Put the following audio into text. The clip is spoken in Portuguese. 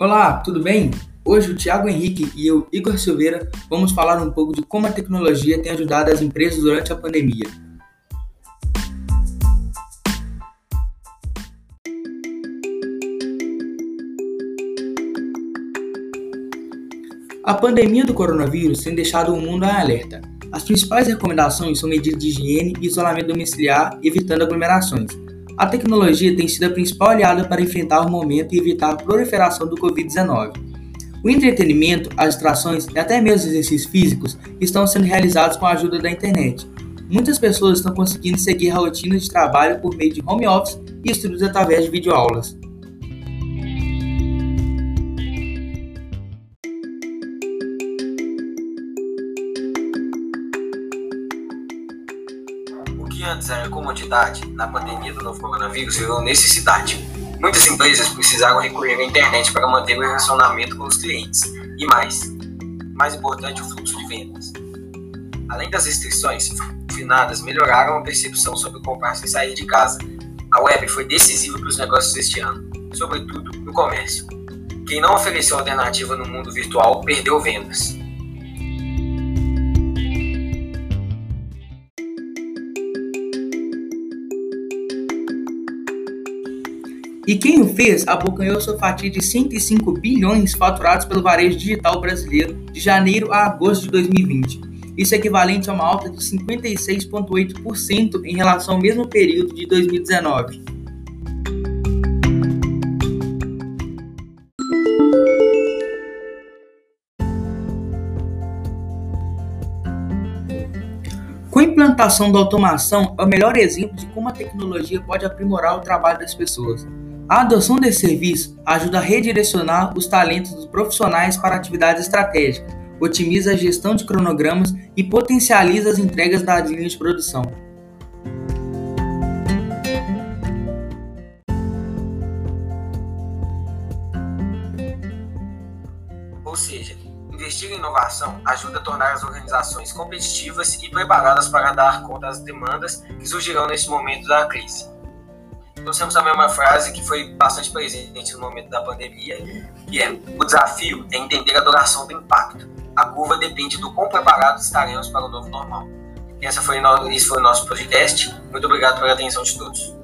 Olá, tudo bem? Hoje o Thiago Henrique e eu, Igor Silveira, vamos falar um pouco de como a tecnologia tem ajudado as empresas durante a pandemia. A pandemia do coronavírus tem deixado o mundo em alerta. As principais recomendações são medidas de higiene e isolamento domiciliar, evitando aglomerações. A tecnologia tem sido a principal aliada para enfrentar o momento e evitar a proliferação do Covid-19. O entretenimento, as distrações e até mesmo os exercícios físicos estão sendo realizados com a ajuda da internet. Muitas pessoas estão conseguindo seguir a rotina de trabalho por meio de home office e estudos através de videoaulas. Que antes era comodidade, na pandemia do novo coronavírus virou necessidade. Muitas empresas precisaram recorrer à internet para manter o relacionamento com os clientes. E mais, mais importante, o fluxo de vendas. Além das restrições, finadas melhoraram a percepção sobre comprar sem sair de casa. A web foi decisiva para os negócios este ano, sobretudo no comércio. Quem não ofereceu alternativa no mundo virtual perdeu vendas. E quem o fez abocanhou sua fatia de 105 bilhões faturados pelo varejo digital brasileiro de janeiro a agosto de 2020. Isso é equivalente a uma alta de 56,8% em relação ao mesmo período de 2019. Com a implantação da automação, é o melhor exemplo de como a tecnologia pode aprimorar o trabalho das pessoas. A adoção desse serviço ajuda a redirecionar os talentos dos profissionais para atividades estratégicas, otimiza a gestão de cronogramas e potencializa as entregas das linhas de produção. Ou seja, investir em inovação ajuda a tornar as organizações competitivas e preparadas para dar conta das demandas que surgirão nesse momento da crise trouxemos também uma frase que foi bastante presente no momento da pandemia, que é: o desafio é entender a duração do impacto. A curva depende do quão preparados estaremos para o novo normal. Essa foi esse foi o nosso podcast. Muito obrigado pela atenção de todos.